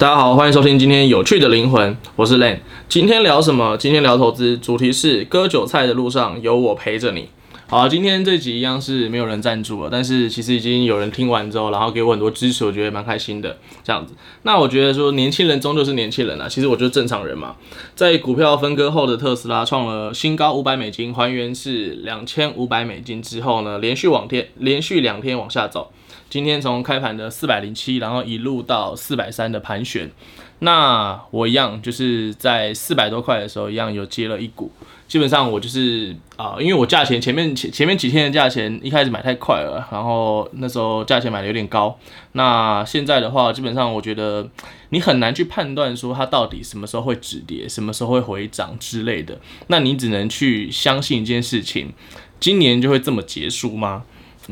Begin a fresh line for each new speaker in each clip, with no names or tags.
大家好，欢迎收听今天有趣的灵魂，我是 Len。今天聊什么？今天聊投资，主题是割韭菜的路上有我陪着你。好，今天这集一样是没有人赞助了，但是其实已经有人听完之后，然后给我很多支持，我觉得蛮开心的。这样子，那我觉得说年轻人终究是年轻人啊，其实我就是正常人嘛。在股票分割后的特斯拉创了新高五百美金，还原是两千五百美金之后呢，连续往天连续两天往下走。今天从开盘的四百零七，然后一路到四百三的盘旋，那我一样就是在四百多块的时候，一样有接了一股。基本上我就是啊、因为我价钱前面前前面几天的价钱一开始买太快了，然后那时候价钱买的有点高。那现在的话，基本上我觉得你很难去判断说它到底什么时候会止跌，什么时候会回涨之类的。那你只能去相信一件事情，今年就会这么结束吗？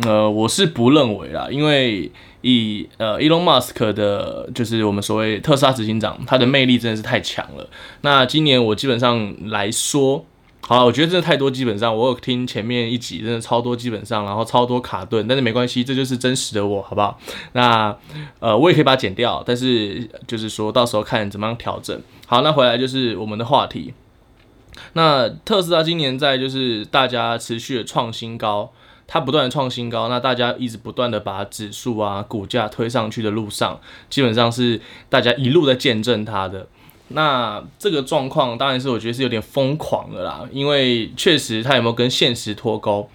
呃，我是不认为啦，因为以呃，Elon Musk 的，就是我们所谓特斯拉执行长，他的魅力真的是太强了。那今年我基本上来说，好，我觉得真的太多，基本上我有听前面一集，真的超多，基本上然后超多卡顿，但是没关系，这就是真实的我，好不好？那呃，我也可以把它剪掉，但是就是说到时候看怎么样调整。好，那回来就是我们的话题。那特斯拉今年在就是大家持续的创新高。它不断的创新高，那大家一直不断的把指数啊、股价推上去的路上，基本上是大家一路在见证它的。那这个状况当然是我觉得是有点疯狂的啦，因为确实它有没有跟现实脱钩？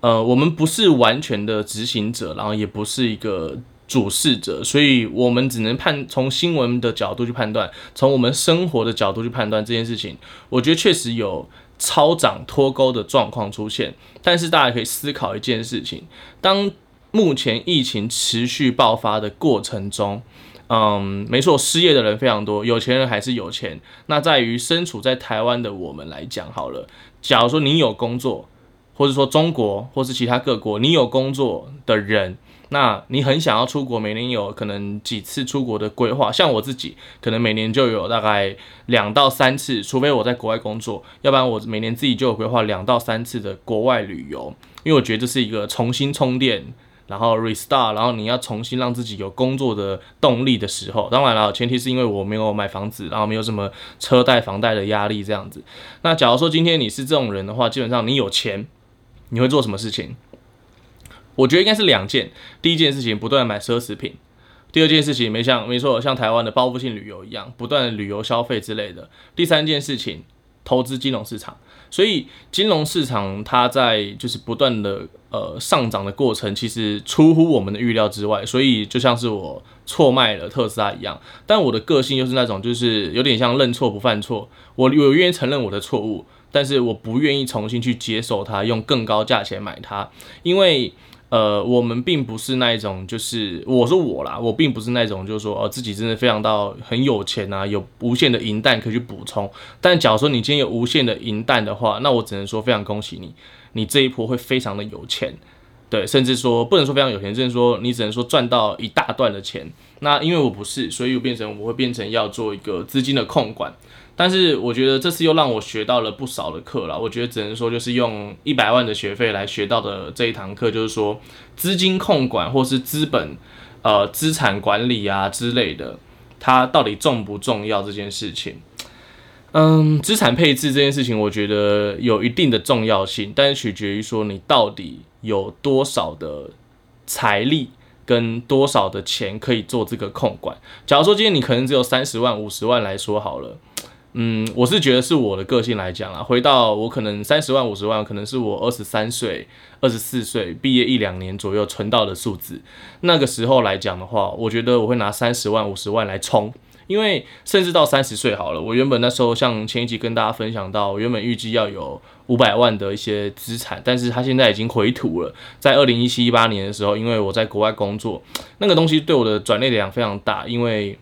呃，我们不是完全的执行者，然后也不是一个主事者，所以我们只能判从新闻的角度去判断，从我们生活的角度去判断这件事情。我觉得确实有。超涨脱钩的状况出现，但是大家可以思考一件事情：当目前疫情持续爆发的过程中，嗯，没错，失业的人非常多，有钱人还是有钱。那在于身处在台湾的我们来讲，好了，假如说你有工作，或者说中国或是其他各国，你有工作的人。那你很想要出国，每年有可能几次出国的规划？像我自己，可能每年就有大概两到三次，除非我在国外工作，要不然我每年自己就有规划两到三次的国外旅游。因为我觉得这是一个重新充电，然后 restart，然后你要重新让自己有工作的动力的时候。当然了，前提是因为我没有买房子，然后没有什么车贷、房贷的压力这样子。那假如说今天你是这种人的话，基本上你有钱，你会做什么事情？我觉得应该是两件，第一件事情不断买奢侈品，第二件事情没像没错，像台湾的报复性旅游一样，不断的旅游消费之类的。第三件事情，投资金融市场。所以金融市场它在就是不断的呃上涨的过程，其实出乎我们的预料之外。所以就像是我错卖了特斯拉一样，但我的个性又是那种就是有点像认错不犯错，我我愿意承认我的错误，但是我不愿意重新去接受它，用更高价钱买它，因为。呃，我们并不是那一种，就是我说我啦，我并不是那种，就是说，哦，自己真的非常到很有钱啊，有无限的银弹可以去补充。但假如说你今天有无限的银弹的话，那我只能说非常恭喜你，你这一波会非常的有钱，对，甚至说不能说非常有钱，甚至说你只能说赚到一大段的钱。那因为我不是，所以我变成我会变成要做一个资金的控管。但是我觉得这次又让我学到了不少的课了。我觉得只能说就是用一百万的学费来学到的这一堂课，就是说资金控管或是资本、呃资产管理啊之类的，它到底重不重要这件事情。嗯，资产配置这件事情，我觉得有一定的重要性，但是取决于说你到底有多少的财力跟多少的钱可以做这个控管。假如说今天你可能只有三十万、五十万来说好了。嗯，我是觉得是我的个性来讲啦，回到我可能三十万、五十万，可能是我二十三岁、二十四岁毕业一两年左右存到的数字。那个时候来讲的话，我觉得我会拿三十万、五十万来冲，因为甚至到三十岁好了，我原本那时候像前一集跟大家分享到，我原本预计要有五百万的一些资产，但是他现在已经回吐了。在二零一七、一八年的时候，因为我在国外工作，那个东西对我的转捩点非常大，因为。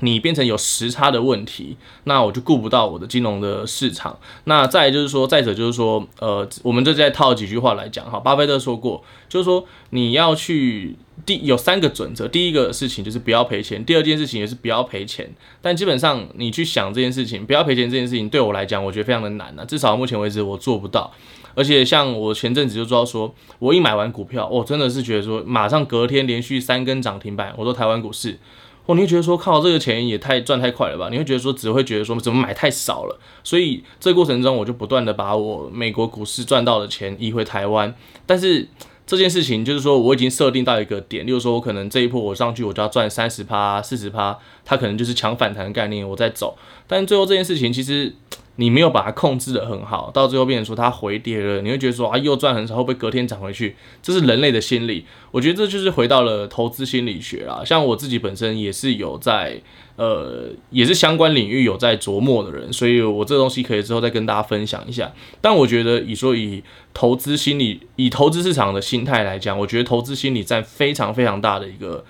你变成有时差的问题，那我就顾不到我的金融的市场。那再就是说，再者就是说，呃，我们这再套几句话来讲哈。巴菲特说过，就是说你要去第有三个准则，第一个事情就是不要赔钱，第二件事情也是不要赔钱。但基本上你去想这件事情，不要赔钱这件事情，对我来讲，我觉得非常的难呐、啊。至少目前为止我做不到。而且像我前阵子就知道说，我一买完股票，我真的是觉得说，马上隔天连续三根涨停板，我说台湾股市。哦你会觉得说靠这个钱也太赚太快了吧？你会觉得说只会觉得说怎么买太少了？所以这个过程中我就不断的把我美国股市赚到的钱移回台湾，但是。这件事情就是说，我已经设定到一个点，例如说，我可能这一波我上去，我就要赚三十趴、四十趴，它可能就是抢反弹的概念，我在走。但最后这件事情，其实你没有把它控制得很好，到最后变成说它回跌了，你会觉得说啊，又赚很少，会不会隔天涨回去？这是人类的心理。我觉得这就是回到了投资心理学啦。像我自己本身也是有在。呃，也是相关领域有在琢磨的人，所以我这东西可以之后再跟大家分享一下。但我觉得，以说以投资心理、以投资市场的心态来讲，我觉得投资心理占非常非常大的一个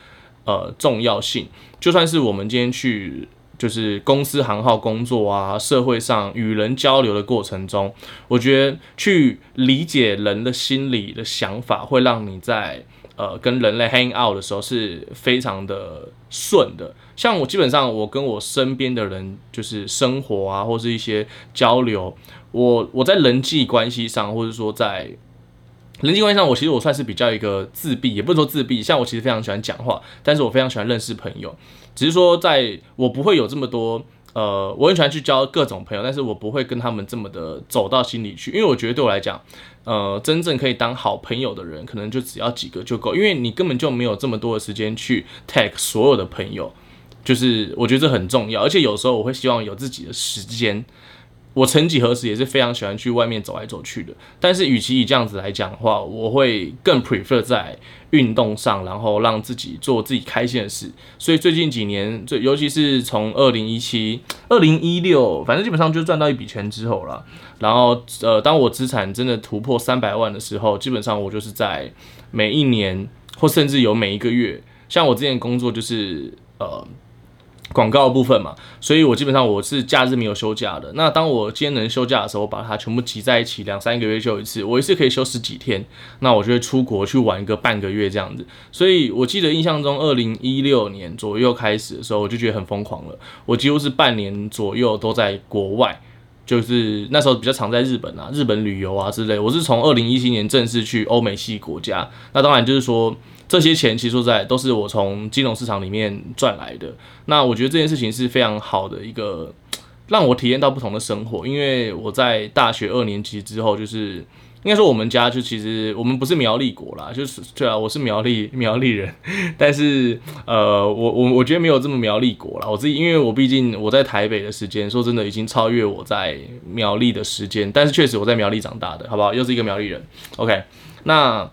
呃重要性。就算是我们今天去就是公司行号工作啊，社会上与人交流的过程中，我觉得去理解人的心理的想法，会让你在。呃，跟人类 hang out 的时候是非常的顺的。像我基本上，我跟我身边的人就是生活啊，或是一些交流，我我在人际关系上，或者说在人际关系上，我其实我算是比较一个自闭，也不是说自闭。像我其实非常喜欢讲话，但是我非常喜欢认识朋友，只是说在我不会有这么多。呃，我很喜欢去交各种朋友，但是我不会跟他们这么的走到心里去，因为我觉得对我来讲，呃，真正可以当好朋友的人，可能就只要几个就够，因为你根本就没有这么多的时间去 tag 所有的朋友，就是我觉得这很重要，而且有时候我会希望有自己的时间。我曾几何时也是非常喜欢去外面走来走去的，但是与其以这样子来讲的话，我会更 prefer 在运动上，然后让自己做自己开心的事。所以最近几年，最尤其是从二零一七、二零一六，反正基本上就赚到一笔钱之后了。然后呃，当我资产真的突破三百万的时候，基本上我就是在每一年或甚至有每一个月，像我之前工作就是呃。广告部分嘛，所以我基本上我是假日没有休假的。那当我今天能休假的时候，我把它全部集在一起，两三个月休一次，我一次可以休十几天。那我就会出国去玩一个半个月这样子。所以我记得印象中，二零一六年左右开始的时候，我就觉得很疯狂了。我几乎是半年左右都在国外，就是那时候比较常在日本啊，日本旅游啊之类。我是从二零一七年正式去欧美系国家。那当然就是说。这些钱其实说在都是我从金融市场里面赚来的。那我觉得这件事情是非常好的一个，让我体验到不同的生活。因为我在大学二年级之后，就是应该说我们家就其实我们不是苗栗国啦，就是对啊，我是苗栗苗栗人，但是呃，我我我觉得没有这么苗栗国啦。我自己因为我毕竟我在台北的时间，说真的已经超越我在苗栗的时间，但是确实我在苗栗长大的，好不好？又是一个苗栗人。OK，那。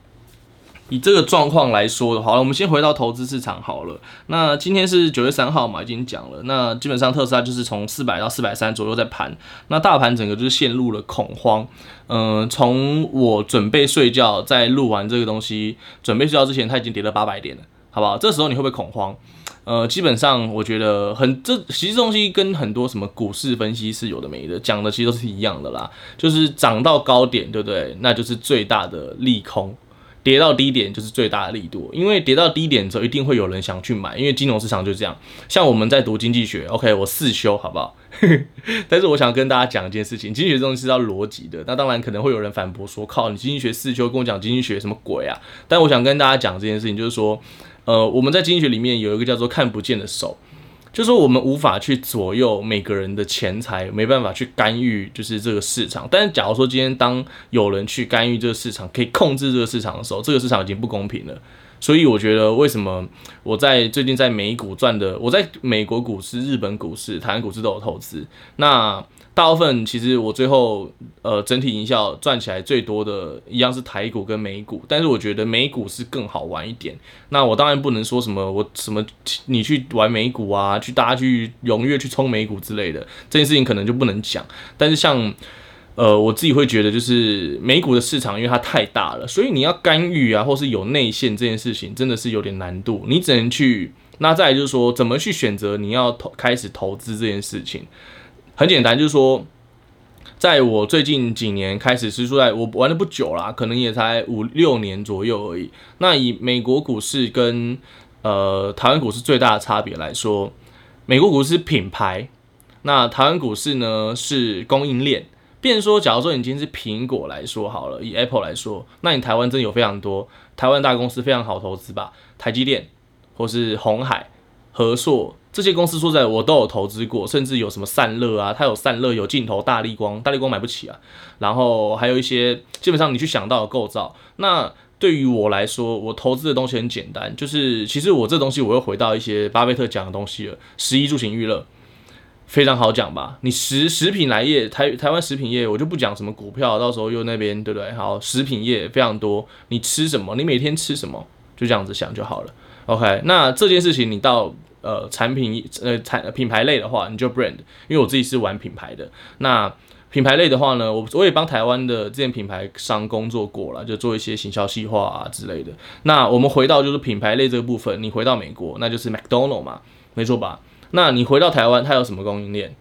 以这个状况来说的话，我们先回到投资市场好了。那今天是九月三号嘛，已经讲了。那基本上特斯拉就是从四百到四百三左右在盘。那大盘整个就是陷入了恐慌。嗯、从我准备睡觉，在录完这个东西准备睡觉之前，它已经跌了八百点了，好不好？这时候你会不会恐慌？呃，基本上我觉得很这其实东西跟很多什么股市分析是有的没的，讲的其实都是一样的啦。就是涨到高点，对不对？那就是最大的利空。跌到低点就是最大的力度，因为跌到低点之后，一定会有人想去买，因为金融市场就这样。像我们在读经济学，OK，我四修好不好？但是我想跟大家讲一件事情，经济学这东西是要逻辑的。那当然可能会有人反驳说，靠，你经济学四修跟我讲经济学什么鬼啊？但我想跟大家讲这件事情，就是说，呃，我们在经济学里面有一个叫做看不见的手。就是说，我们无法去左右每个人的钱财，没办法去干预，就是这个市场。但是，假如说今天当有人去干预这个市场，可以控制这个市场的时候，这个市场已经不公平了。所以，我觉得为什么我在最近在美股赚的，我在美国股市、日本股市、台湾股市都有投资。那大部分其实我最后呃整体营销赚起来最多的一样是台股跟美股，但是我觉得美股是更好玩一点。那我当然不能说什么我什么你去玩美股啊，去大家去踊跃去冲美股之类的这件事情可能就不能讲。但是像呃我自己会觉得就是美股的市场因为它太大了，所以你要干预啊或是有内线这件事情真的是有点难度。你只能去那再就是说怎么去选择你要投开始投资这件事情。很简单，就是说，在我最近几年开始是说，在我玩的不久啦，可能也才五六年左右而已。那以美国股市跟呃台湾股市最大的差别来说，美国股市品牌，那台湾股市呢是供应链。变说，假如说你今天是苹果来说好了，以 Apple 来说，那你台湾真的有非常多台湾大公司非常好投资吧，台积电或是鸿海。和硕这些公司，说在我都有投资过，甚至有什么散热啊，它有散热有镜头，大立光，大立光买不起啊。然后还有一些基本上你去想到的构造，那对于我来说，我投资的东西很简单，就是其实我这东西我又回到一些巴菲特讲的东西了，十一住行娱乐。非常好讲吧？你食食品来业，台台湾食品业，我就不讲什么股票，到时候又那边对不对？好，食品业非常多，你吃什么？你每天吃什么？就这样子想就好了。OK，那这件事情你到呃产品呃产品牌类的话，你就 brand，因为我自己是玩品牌的。那品牌类的话呢，我我也帮台湾的这件品牌商工作过了，就做一些行销细化啊之类的。那我们回到就是品牌类这个部分，你回到美国，那就是 McDonald 嘛，没错吧？那你回到台湾，它有什么供应链？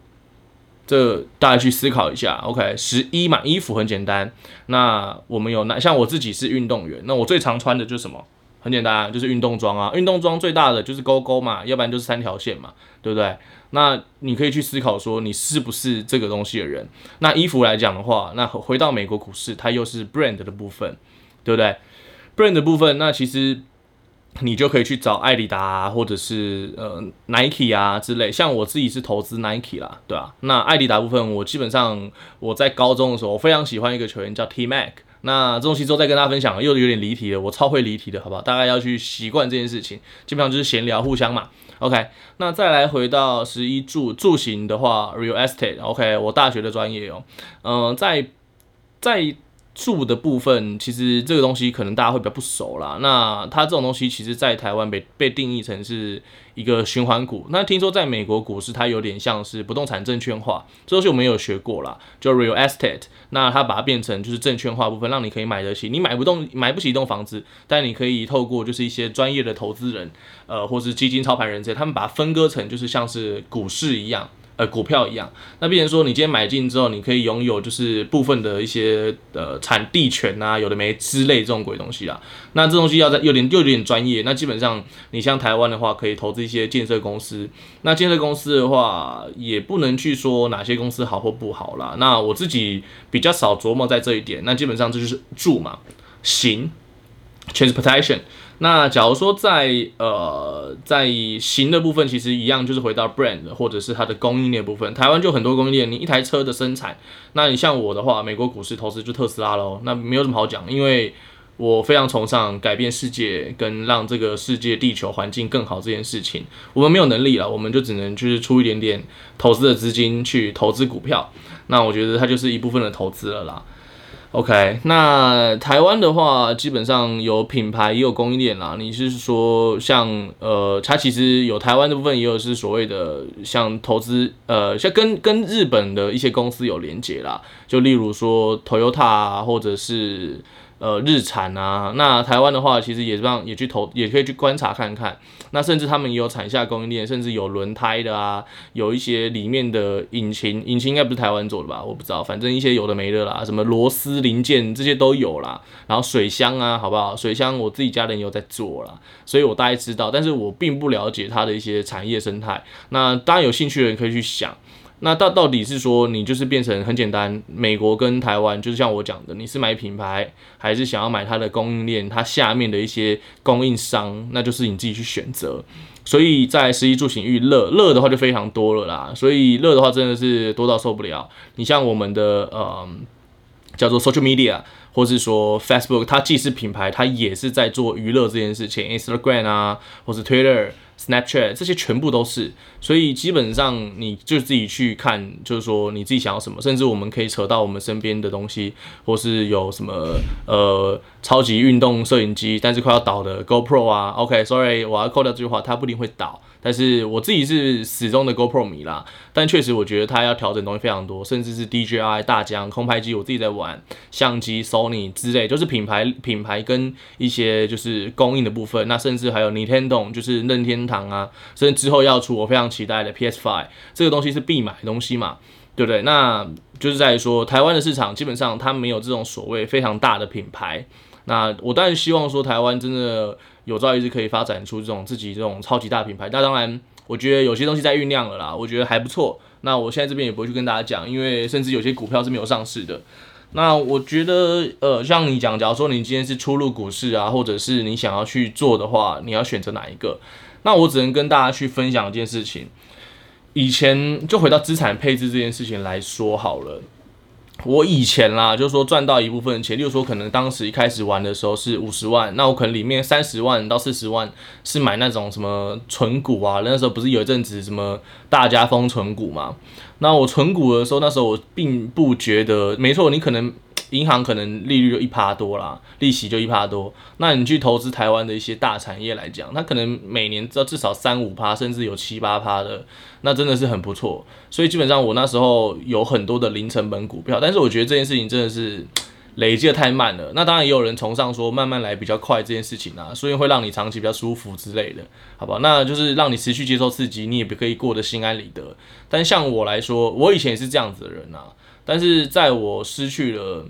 这大家去思考一下。OK，十一嘛，衣服很简单。那我们有那像我自己是运动员，那我最常穿的就是什么？很简单，就是运动装啊。运动装最大的就是勾勾嘛，要不然就是三条线嘛，对不对？那你可以去思考说，你是不是这个东西的人？那衣服来讲的话，那回到美国股市，它又是 brand 的部分，对不对？brand 的部分，那其实。你就可以去找艾迪达啊，或者是呃 Nike 啊之类。像我自己是投资 Nike 啦，对啊。那艾迪达部分，我基本上我在高中的时候，我非常喜欢一个球员叫 T Mac。那这东西之后再跟大家分享，又有点离题了。我超会离题的，好不好？大概要去习惯这件事情，基本上就是闲聊互相嘛。OK，那再来回到十一住住行的话，Real Estate。OK，我大学的专业哦，嗯、在在。住的部分，其实这个东西可能大家会比较不熟啦。那它这种东西，其实在台湾被被定义成是一个循环股。那听说在美国股市，它有点像是不动产证券化，这东西我们有学过啦，就 real estate。那它把它变成就是证券化部分，让你可以买得起。你买不动，买不起一栋房子，但你可以透过就是一些专业的投资人，呃，或是基金操盘人这些，他们把它分割成就是像是股市一样。呃，股票一样，那变成说你今天买进之后，你可以拥有就是部分的一些呃产地权啊，有的没之类这种鬼东西啦。那这东西要在有点又有点专业。那基本上你像台湾的话，可以投资一些建设公司。那建设公司的话，也不能去说哪些公司好或不好啦。那我自己比较少琢磨在这一点。那基本上这就是住嘛，行，transportation。那假如说在呃在行的部分，其实一样，就是回到 brand 或者是它的供应链部分。台湾就很多供应链，你一台车的生产，那你像我的话，美国股市投资就特斯拉喽。那没有什么好讲，因为我非常崇尚改变世界跟让这个世界地球环境更好这件事情。我们没有能力了，我们就只能就是出一点点投资的资金去投资股票。那我觉得它就是一部分的投资了啦。OK，那台湾的话，基本上有品牌也有供应链啦。你是说像呃，它其实有台湾的部分，也有是所谓的像投资呃，像跟跟日本的一些公司有连接啦。就例如说 Toyota 啊，或者是。呃，日产啊，那台湾的话，其实也让也去投，也可以去观察看看。那甚至他们也有产下供应链，甚至有轮胎的啊，有一些里面的引擎，引擎应该不是台湾做的吧？我不知道，反正一些有的没的啦，什么螺丝零件这些都有啦。然后水箱啊，好不好？水箱我自己家人也有在做啦，所以我大概知道，但是我并不了解它的一些产业生态。那当然有兴趣的人可以去想。那到到底是说你就是变成很简单，美国跟台湾就是像我讲的，你是买品牌还是想要买它的供应链，它下面的一些供应商，那就是你自己去选择。所以在十一住行娱乐乐的话就非常多了啦，所以乐的话真的是多到受不了。你像我们的呃叫做 social media，或是说 Facebook，它既是品牌，它也是在做娱乐这件事情，Instagram 啊，或是 Twitter。Snapchat 这些全部都是，所以基本上你就自己去看，就是说你自己想要什么，甚至我们可以扯到我们身边的东西，或是有什么呃超级运动摄影机，但是快要倒的 GoPro 啊。OK，Sorry，我要扣掉这句话，它不一定会倒。但是我自己是始终的 GoPro 迷啦，但确实我觉得它要调整东西非常多，甚至是 DJI 大疆空拍机，我自己在玩相机 Sony 之类，就是品牌品牌跟一些就是供应的部分，那甚至还有 Nintendo 就是任天堂啊，甚至之后要出我非常期待的 PS5，这个东西是必买东西嘛，对不对？那就是在于说台湾的市场基本上它没有这种所谓非常大的品牌，那我当然希望说台湾真的。有朝一日可以发展出这种自己这种超级大品牌，那当然，我觉得有些东西在酝酿了啦，我觉得还不错。那我现在这边也不会去跟大家讲，因为甚至有些股票是没有上市的。那我觉得，呃，像你讲，假如说你今天是初入股市啊，或者是你想要去做的话，你要选择哪一个？那我只能跟大家去分享一件事情。以前就回到资产配置这件事情来说好了。我以前啦，就是说赚到一部分钱，例如说可能当时一开始玩的时候是五十万，那我可能里面三十万到四十万是买那种什么存股啊，那时候不是有一阵子什么大家疯存股嘛？那我存股的时候，那时候我并不觉得，没错，你可能。银行可能利率就一趴多啦，利息就一趴多。那你去投资台湾的一些大产业来讲，它可能每年至至少三五趴，甚至有七八趴的，那真的是很不错。所以基本上我那时候有很多的零成本股票，但是我觉得这件事情真的是累积的太慢了。那当然也有人崇尚说慢慢来比较快这件事情啊，所以会让你长期比较舒服之类的，好不好？那就是让你持续接受刺激，你也不可以过得心安理得。但像我来说，我以前也是这样子的人啊，但是在我失去了。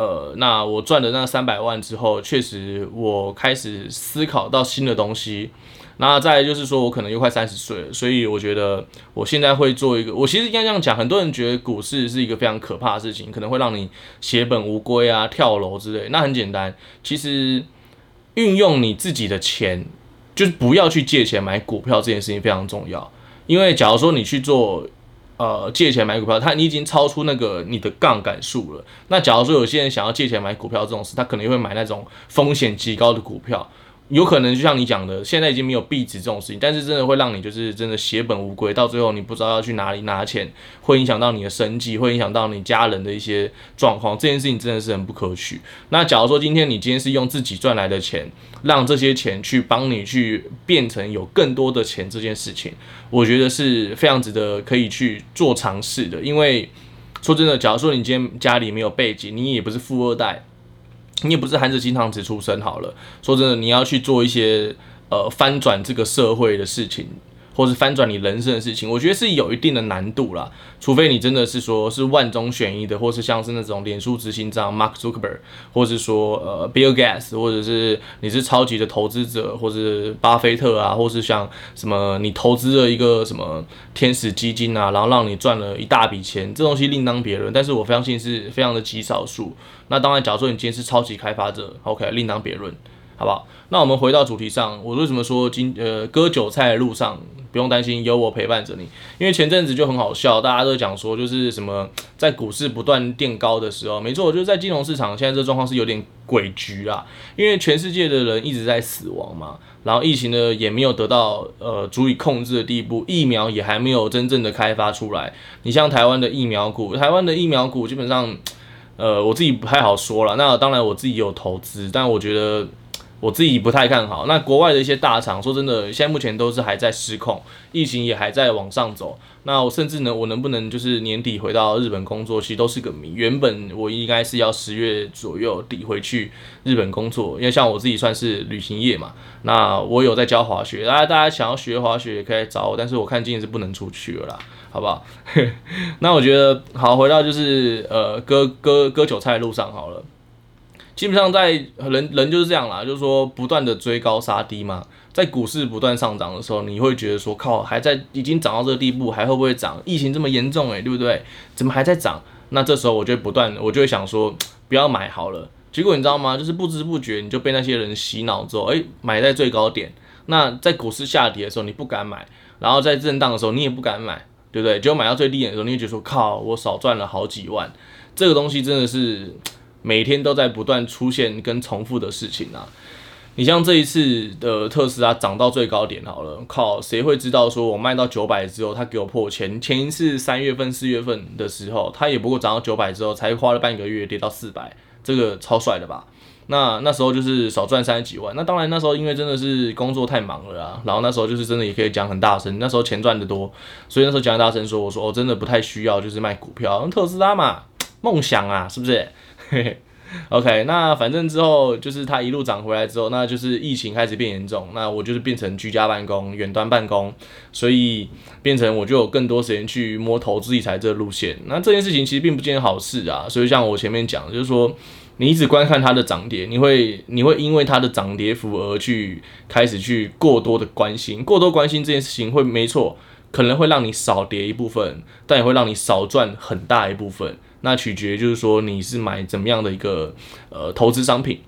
呃，那我赚的那三百万之后，确实我开始思考到新的东西。那再就是说，我可能又快三十岁了，所以我觉得我现在会做一个。我其实应该这样讲，很多人觉得股市是一个非常可怕的事情，可能会让你血本无归啊、跳楼之类。那很简单，其实运用你自己的钱，就是不要去借钱买股票这件事情非常重要。因为假如说你去做。呃，借钱买股票，他你已经超出那个你的杠杆数了。那假如说有些人想要借钱买股票这种事，他可能会买那种风险极高的股票。有可能就像你讲的，现在已经没有币值这种事情，但是真的会让你就是真的血本无归，到最后你不知道要去哪里拿钱，会影响到你的生计，会影响到你家人的一些状况。这件事情真的是很不可取。那假如说今天你今天是用自己赚来的钱，让这些钱去帮你去变成有更多的钱，这件事情，我觉得是非常值得可以去做尝试的。因为说真的，假如说你今天家里没有背景，你也不是富二代。你也不是含着金汤匙出生好了，说真的，你要去做一些呃翻转这个社会的事情，或是翻转你人生的事情，我觉得是有一定的难度啦。除非你真的是说是万中选一的，或是像是那种脸书执行长 Mark Zuckerberg，或是说呃 Bill Gates，或者是你是超级的投资者，或是巴菲特啊，或是像什么你投资了一个什么天使基金啊，然后让你赚了一大笔钱，这东西另当别论。但是我相信是非常的极少数。那当然，假如说你今天是超级开发者，OK，另当别论，好不好？那我们回到主题上，我为什么说今呃割韭菜的路上不用担心，有我陪伴着你？因为前阵子就很好笑，大家都讲说就是什么在股市不断垫高的时候，没错，就是在金融市场现在这状况是有点诡谲啦，因为全世界的人一直在死亡嘛，然后疫情呢也没有得到呃足以控制的地步，疫苗也还没有真正的开发出来。你像台湾的疫苗股，台湾的疫苗股基本上。呃，我自己不太好说了。那当然，我自己有投资，但我觉得我自己不太看好。那国外的一些大厂，说真的，现在目前都是还在失控，疫情也还在往上走。那我甚至呢，我能不能就是年底回到日本工作，其实都是个谜。原本我应该是要十月左右底回去日本工作，因为像我自己算是旅行业嘛。那我有在教滑雪，大家大家想要学滑雪也可以找我，但是我看今年是不能出去了啦。好不好？那我觉得好，回到就是呃割割割韭菜的路上好了。基本上在人人就是这样啦，就是说不断的追高杀低嘛。在股市不断上涨的时候，你会觉得说靠，还在已经涨到这个地步，还会不会涨？疫情这么严重诶、对不对？怎么还在涨？那这时候我就不断，我就会想说不要买好了。结果你知道吗？就是不知不觉你就被那些人洗脑之后，诶、买在最高点。那在股市下跌的时候你不敢买，然后在震荡的时候你也不敢买。对不对？结果买到最低点的时候，你会觉得说靠，我少赚了好几万。这个东西真的是每天都在不断出现跟重复的事情啊。你像这一次的特斯拉涨到最高点好了，靠，谁会知道说我卖到九百之后，它给我破千？前一次三月份、四月份的时候，它也不过涨到九百之后，才花了半个月跌到四百，这个超帅的吧？那那时候就是少赚三十几万，那当然那时候因为真的是工作太忙了啊，然后那时候就是真的也可以讲很大声，那时候钱赚得多，所以那时候讲很大声说，我说我真的不太需要就是卖股票，特斯拉嘛，梦想啊，是不是？嘿 嘿，OK，那反正之后就是它一路涨回来之后，那就是疫情开始变严重，那我就是变成居家办公、远端办公，所以变成我就有更多时间去摸投资理财这个路线，那这件事情其实并不见好事啊，所以像我前面讲，就是说。你一直观看它的涨跌，你会你会因为它的涨跌幅而去开始去过多的关心，过多关心这件事情会没错，可能会让你少跌一部分，但也会让你少赚很大一部分。那取决就是说你是买怎么样的一个呃投资商品。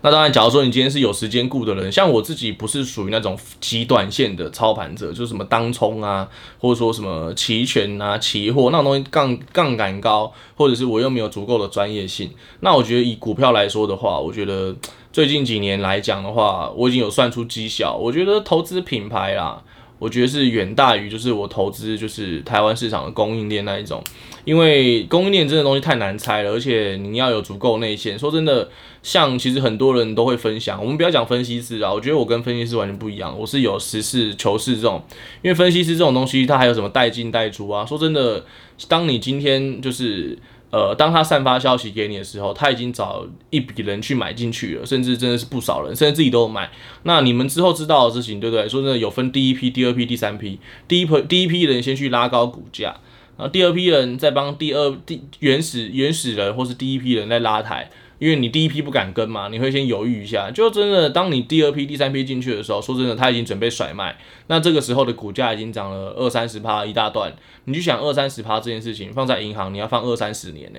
那当然，假如说你今天是有时间顾的人，像我自己不是属于那种极短线的操盘者，就是什么当冲啊，或者说什么期权啊、期货那种东西杠杠杆高，或者是我又没有足够的专业性。那我觉得以股票来说的话，我觉得最近几年来讲的话，我已经有算出绩效。我觉得投资品牌啦。我觉得是远大于就是我投资就是台湾市场的供应链那一种，因为供应链真的东西太难猜了，而且你要有足够内线。说真的，像其实很多人都会分享，我们不要讲分析师啊，我觉得我跟分析师完全不一样，我是有实事求是这种，因为分析师这种东西它还有什么带进带出啊？说真的，当你今天就是。呃，当他散发消息给你的时候，他已经找一笔人去买进去了，甚至真的是不少人，甚至自己都有买。那你们之后知道的事情，对不对？说真的，有分第一批、第二批、第三批。第一批第一批人先去拉高股价，然后第二批人再帮第二第原始原始人或是第一批人在拉抬。因为你第一批不敢跟嘛，你会先犹豫一下。就真的，当你第二批、第三批进去的时候，说真的，他已经准备甩卖。那这个时候的股价已经涨了二三十趴一大段。你去想二三十趴这件事情，放在银行，你要放二三十年呢，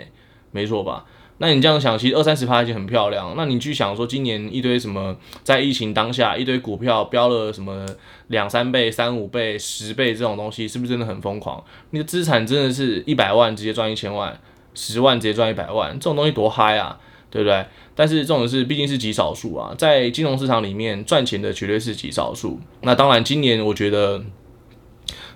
没错吧？那你这样想，其实二三十趴已经很漂亮。那你去想说，今年一堆什么，在疫情当下，一堆股票飙了什么两三倍、三五倍、十倍这种东西，是不是真的很疯狂？你的资产真的是一百万直接赚一千万，十万直接赚一百万，这种东西多嗨啊！对不对？但是这种是毕竟是极少数啊，在金融市场里面赚钱的绝对是极少数。那当然，今年我觉得，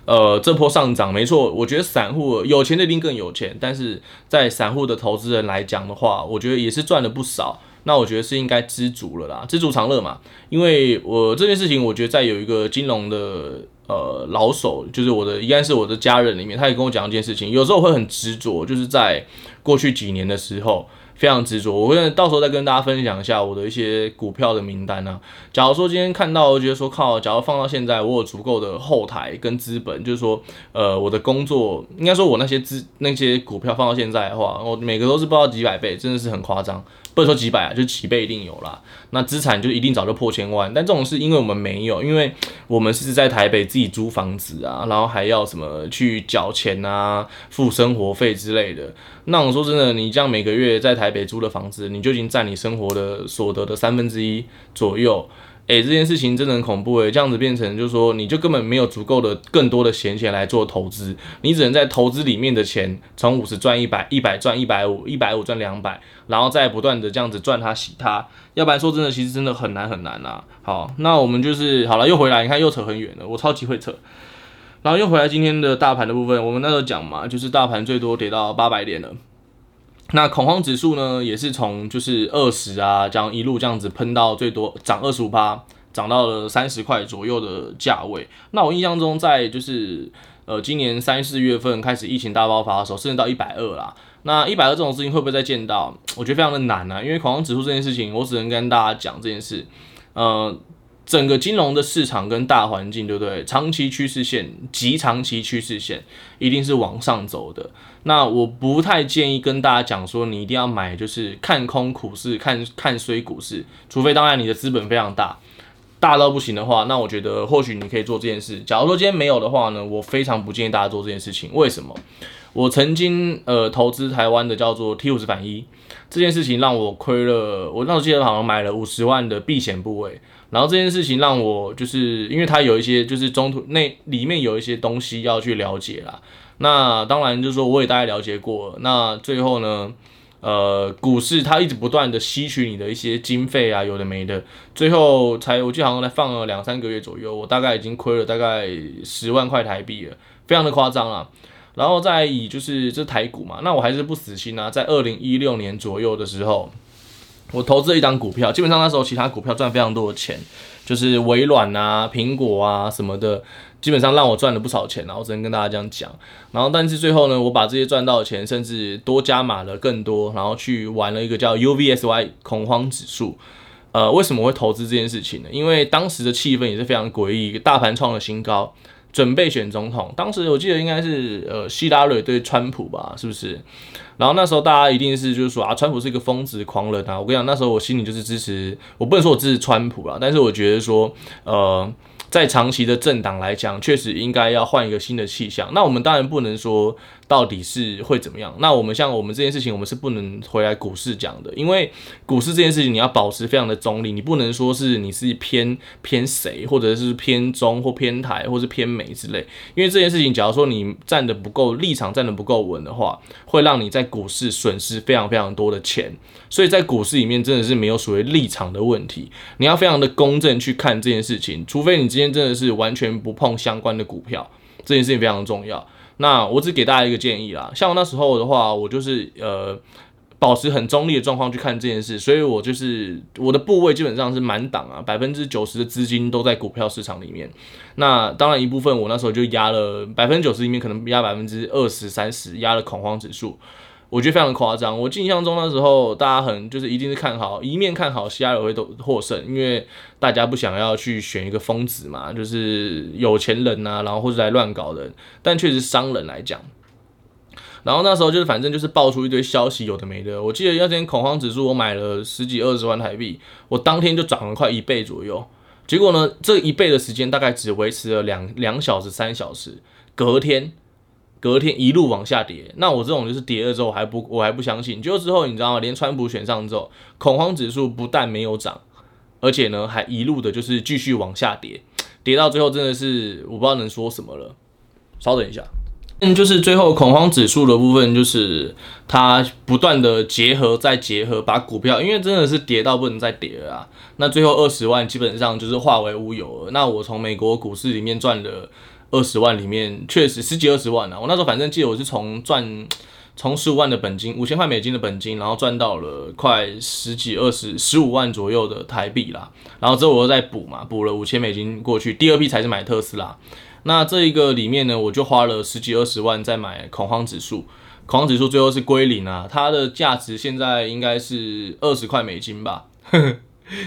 呃，这波上涨没错，我觉得散户有钱的一定更有钱，但是在散户的投资人来讲的话，我觉得也是赚了不少。那我觉得是应该知足了啦，知足常乐嘛。因为我这件事情，我觉得在有一个金融的呃老手，就是我的应该是我的家人里面，他也跟我讲一件事情，有时候会很执着，就是在过去几年的时候。非常执着，我会到时候再跟大家分享一下我的一些股票的名单啊。假如说今天看到，我觉得说靠，假如放到现在，我有足够的后台跟资本，就是说，呃，我的工作应该说，我那些资那些股票放到现在的话，我每个都是不知道几百倍，真的是很夸张。不能说几百啊，就几倍一定有啦。那资产就一定早就破千万，但这种是因为我们没有，因为我们是在台北自己租房子啊，然后还要什么去缴钱啊、付生活费之类的。那我说真的，你这样每个月在台北租的房子，你就已经占你生活的所得的三分之一左右。诶、这件事情真的很恐怖诶，这样子变成就是说，你就根本没有足够的更多的闲钱来做投资，你只能在投资里面的钱从五十赚一百，一百赚一百五，一百五赚两百，然后再不断的这样子赚它洗它，要不然说真的，其实真的很难很难啊。好，那我们就是好了，又回来，你看又扯很远了，我超级会扯。然后又回来今天的大盘的部分，我们那时候讲嘛，就是大盘最多跌到八百点了。那恐慌指数呢，也是从就是二十啊，这样一路这样子喷到最多涨二十五趴，涨到了三十块左右的价位。那我印象中，在就是呃今年三四月份开始疫情大爆发的时候，甚至到一百二啦。那一百二这种事情会不会再见到？我觉得非常的难啊，因为恐慌指数这件事情，我只能跟大家讲这件事，呃。整个金融的市场跟大环境，对不对？长期趋势线、极长期趋势线一定是往上走的。那我不太建议跟大家讲说，你一定要买，就是看空股市、看看衰股市，除非当然你的资本非常大，大到不行的话，那我觉得或许你可以做这件事。假如说今天没有的话呢，我非常不建议大家做这件事情。为什么？我曾经呃投资台湾的叫做 T 五十反一这件事情，让我亏了。我那时候记得好像买了五十万的避险部位。然后这件事情让我就是，因为它有一些就是中途那里面有一些东西要去了解啦。那当然就是说我也大概了解过。那最后呢，呃，股市它一直不断的吸取你的一些经费啊，有的没的，最后才我记得好像才放了两三个月左右，我大概已经亏了大概十万块台币了，非常的夸张啊。然后再以就是这台股嘛，那我还是不死心啊，在二零一六年左右的时候。我投资了一档股票，基本上那时候其他股票赚非常多的钱，就是微软啊、苹果啊什么的，基本上让我赚了不少钱。然后我只能跟大家这样讲。然后但是最后呢，我把这些赚到的钱，甚至多加码了更多，然后去玩了一个叫 UVSY 恐慌指数。呃，为什么会投资这件事情呢？因为当时的气氛也是非常诡异，大盘创了新高，准备选总统。当时我记得应该是呃希拉蕊对川普吧，是不是？然后那时候大家一定是就是说啊，川普是一个疯子狂人啊！我跟你讲，那时候我心里就是支持，我不能说我支持川普啦，但是我觉得说，呃，在长期的政党来讲，确实应该要换一个新的气象。那我们当然不能说到底是会怎么样。那我们像我们这件事情，我们是不能回来股市讲的，因为股市这件事情你要保持非常的中立，你不能说是你是偏偏谁，或者是偏中或偏台，或是偏美之类。因为这件事情，假如说你站得不够立场，站得不够稳的话，会让你在股市损失非常非常多的钱。所以在股市里面，真的是没有所谓立场的问题，你要非常的公正去看这件事情，除非你今天真的是完全不碰相关的股票，这件事情非常重要。那我只给大家一个建议啦，像我那时候的话，我就是呃保持很中立的状况去看这件事，所以我就是我的部位基本上是满档啊，百分之九十的资金都在股票市场里面。那当然一部分我那时候就压了百分之九十里面可能压百分之二十三十压了恐慌指数。我觉得非常夸张。我印象中那时候，大家很就是一定是看好，一面看好希拉里会都获胜，因为大家不想要去选一个疯子嘛，就是有钱人呐、然后或者来乱搞的人。但确实商人来讲，然后那时候就是反正就是爆出一堆消息，有的没的。我记得那天恐慌指数，我买了十几二十万台币，我当天就涨了快一倍左右。结果呢，这一倍的时间大概只维持了两两小时、三小时，隔天。隔天一路往下跌，那我这种就是跌了之后还不我还不相信，结果之后你知道吗？连川普选上之后，恐慌指数不但没有涨，而且呢还一路的就是继续往下跌，跌到最后真的是我不知道能说什么了。稍等一下，嗯，就是最后恐慌指数的部分，就是它不断的结合再结合，把股票因为真的是跌到不能再跌了啊，那最后二十万基本上就是化为乌有了。那我从美国股市里面赚了。二十万里面确实十几二十万啊！我那时候反正记得我是从赚从十五万的本金，五千块美金的本金，然后赚到了快十几二十十五万左右的台币啦。然后之后我又再补嘛，补了五千美金过去，第二批才是买特斯拉。那这一个里面呢，我就花了十几二十万在买恐慌指数，恐慌指数最后是归零啊，它的价值现在应该是二十块美金吧，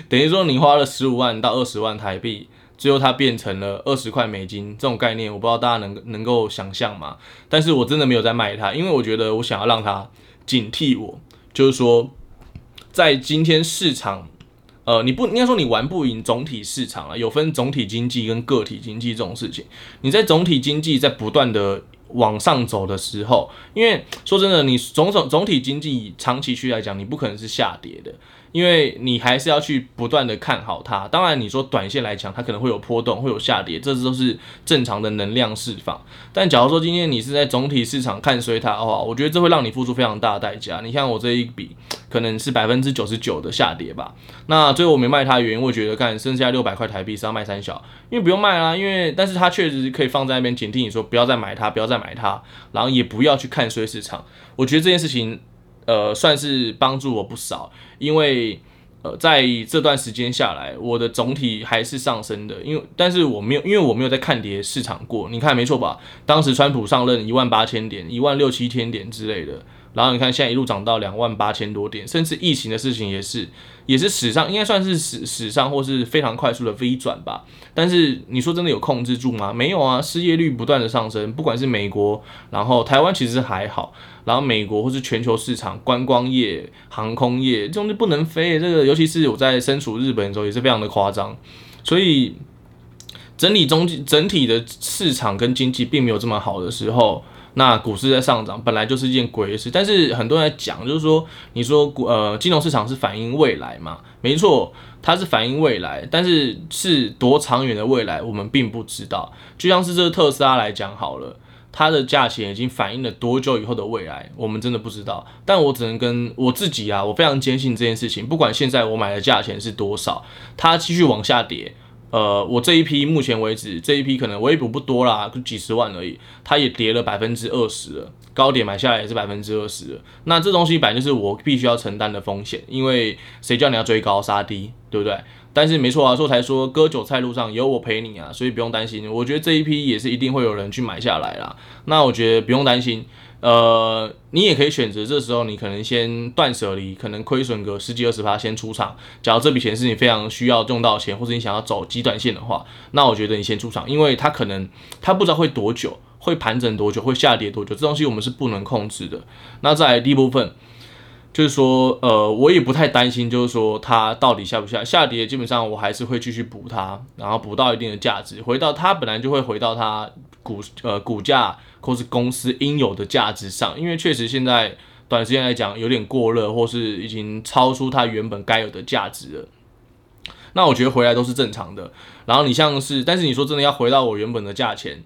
等于说你花了十五万到二十万台币。最后它变成了二十块美金这种概念，我不知道大家能能够想象吗？但是我真的没有在卖它，因为我觉得我想要让它警惕我，就是说，在今天市场，呃，你不应该说你玩不赢总体市场啊，有分总体经济跟个体经济这种事情。你在总体经济在不断的往上走的时候，因为说真的，你总总总体经济长期区来讲，你不可能是下跌的。因为你还是要去不断的看好它，当然你说短线来讲，它可能会有波动，会有下跌，这都是正常的能量释放。但假如说今天你是在总体市场看衰它的话，我觉得这会让你付出非常大的代价。你像我这一笔可能是百分之九十九的下跌吧。那最后我没卖它原因，我觉得看剩下六百块台币是要卖三小，因为不用卖啦，因为但是它确实可以放在那边警惕你说不要再买它，不要再买它，然后也不要去看衰市场。我觉得这件事情。呃，算是帮助我不少，因为呃，在这段时间下来，我的总体还是上升的，因为但是我没有，因为我没有在看跌市场过，你看没错吧？当时川普上任一万八千点、一万六七千点之类的。然后你看，现在一路涨到两万八千多点，甚至疫情的事情也是，也是史上应该算是史史上或是非常快速的 V 转吧。但是你说真的有控制住吗？没有啊，失业率不断的上升，不管是美国，然后台湾其实还好，然后美国或是全球市场，观光业、航空业这种就不能飞，这个尤其是我在身处日本的时候也是非常的夸张，所以整体中整体的市场跟经济并没有这么好的时候。那股市在上涨本来就是一件鬼事，但是很多人在讲，就是说，你说股呃金融市场是反映未来嘛？没错，它是反映未来，但是是多长远的未来，我们并不知道。就像是这个特斯拉来讲好了，它的价钱已经反映了多久以后的未来，我们真的不知道。但我只能跟我自己啊，我非常坚信这件事情，不管现在我买的价钱是多少，它继续往下跌。呃，我这一批目前为止，这一批可能我也补不多啦，就几十万而已，它也跌了百分之二十了，高点买下来也是百分之二十。那这东西本来就是我必须要承担的风险，因为谁叫你要追高杀低，对不对？但是没错啊，所以才说割韭菜路上有我陪你啊，所以不用担心。我觉得这一批也是一定会有人去买下来啦。那我觉得不用担心。呃，你也可以选择，这时候你可能先断舍离，可能亏损个十几二十趴先出场。假如这笔钱是你非常需要用到钱，或者你想要走极短线的话，那我觉得你先出场，因为它可能它不知道会多久，会盘整多久，会下跌多久，这东西我们是不能控制的。那在第一部分，就是说，呃，我也不太担心，就是说它到底下不下，下跌基本上我还是会继续补它，然后补到一定的价值，回到它本来就会回到它股呃股价或是公司应有的价值上，因为确实现在短时间来讲有点过热，或是已经超出它原本该有的价值了。那我觉得回来都是正常的。然后你像是，但是你说真的要回到我原本的价钱，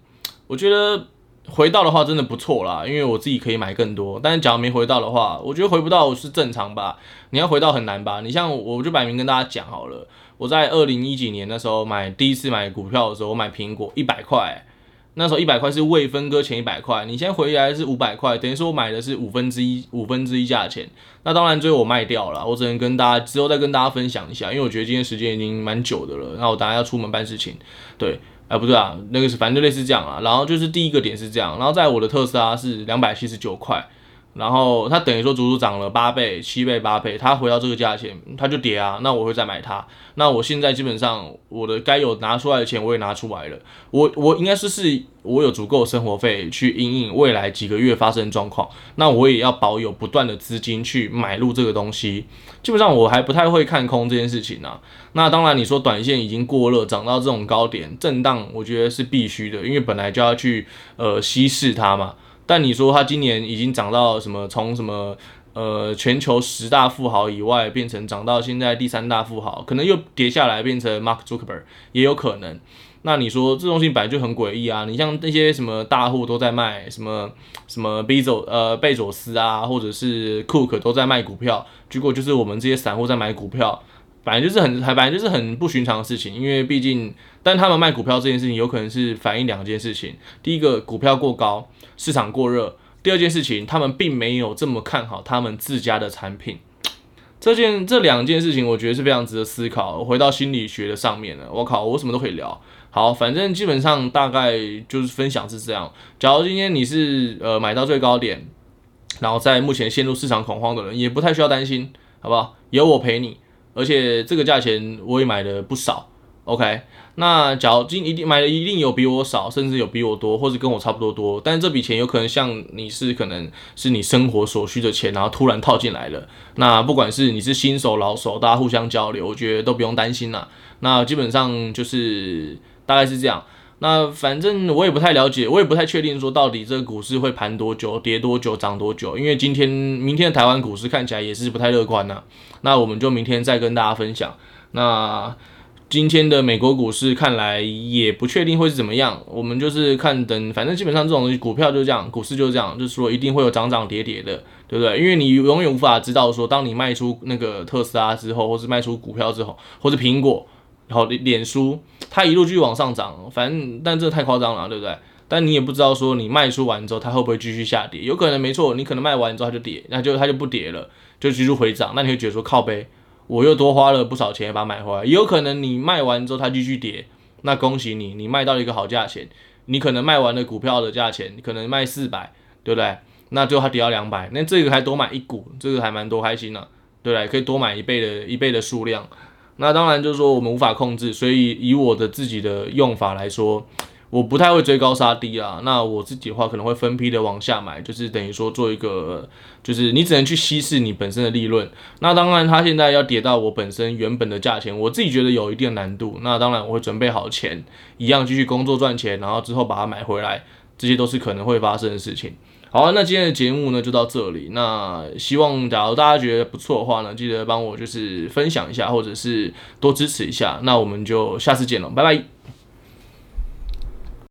我觉得。回到的话真的不错啦，因为我自己可以买更多。但是假如没回到的话，我觉得回不到是正常吧。你要回到很难吧？你像我，就摆明跟大家讲好了。我在二零一几年的时候买第一次买股票的时候，我买苹果一百块，那时候一百块是未分割前一百块。你现在回来是五百块，等于说我买的是五分之一五分之一价钱。那当然最后我卖掉了，我只能跟大家之后再跟大家分享一下，因为我觉得今天时间已经蛮久的了。那我等下要出门办事情，对。哎、不对啊，那个是反正就类似这样啊。然后就是第一个点是这样，然后在我的特斯拉是两百七十九块，然后它等于说足足涨了八倍、七倍、八倍，它回到这个价钱，它就跌啊。那我会再买它。那我现在基本上我的该有拿出来的钱我也拿出来了，我我应该是是我有足够生活费去因应未来几个月发生状况。那我也要保有不断的资金去买入这个东西。基本上我还不太会看空这件事情啊。那当然，你说短线已经过热，涨到这种高点，震荡，我觉得是必须的，因为本来就要去呃稀释它嘛。但你说它今年已经涨到什么，从什么呃全球十大富豪以外，变成涨到现在第三大富豪，可能又跌下来变成 Mark Zuckerberg 也有可能。那你说这东西本来就很诡异啊！你像那些什么大户都在卖什么什么贝佐呃贝佐斯啊，或者是 Cook 都在卖股票，结果就是我们这些散户在买股票。反正就是很，还反正就是很不寻常的事情，因为毕竟，但他们卖股票这件事情有可能是反映两件事情：第一个，股票过高，市场过热；第二件事情，他们并没有这么看好他们自家的产品。这件这两件事情，我觉得是非常值得思考。回到心理学的上面了，我靠，我什么都可以聊。好，反正基本上大概就是分享是这样。假如今天你是呃买到最高点，然后在目前陷入市场恐慌的人，也不太需要担心，好不好？有我陪你。而且这个价钱我也买了不少，OK。那假如今一定买的一定有比我少，甚至有比我多，或者跟我差不多多。但是这笔钱有可能像你是可能是你生活所需的钱，然后突然套进来了。那不管是你是新手老手，大家互相交流，我觉得都不用担心啦。那基本上就是大概是这样。那反正我也不太了解，我也不太确定说到底这个股市会盘多久、跌多久、涨多久。因为今天、明天的台湾股市看起来也是不太乐观呐。那我们就明天再跟大家分享。那今天的美国股市看来也不确定会是怎么样，我们就是看等，反正基本上这种东西，股票就是这样，股市就是这样，就是说一定会有涨涨跌跌的，对不对？因为你永远无法知道说，当你卖出那个特斯拉之后，或是卖出股票之后，或是苹果。然后脸书，它一路继续往上涨，反正但这太夸张了，对不对？但你也不知道说你卖出完之后，它会不会继续下跌？有可能没错，你可能卖完之后它就跌，那就它就不跌了，就继续回涨。那你会觉得说靠北，我又多花了不少钱把它买回来。也有可能你卖完之后它继续跌，那恭喜你，你卖到了一个好价钱。你可能卖完了股票的价钱，你可能卖四百，对不对？那最后它跌到两百，那这个还多买一股，这个还蛮多开心的，对不对？可以多买一倍的一倍的数量。那当然就是说我们无法控制，所以以我的自己的用法来说，我不太会追高杀低啊。那我自己的话可能会分批的往下买，就是等于说做一个，就是你只能去稀释你本身的利润。那当然它现在要跌到我本身原本的价钱，我自己觉得有一定难度。那当然我会准备好钱，一样继续工作赚钱，然后之后把它买回来，这些都是可能会发生的事情。好，那今天的节目呢就到这里。那希望假如大家觉得不错的话呢，记得帮我就是分享一下，或者是多支持一下。那我们就下次见了，拜拜。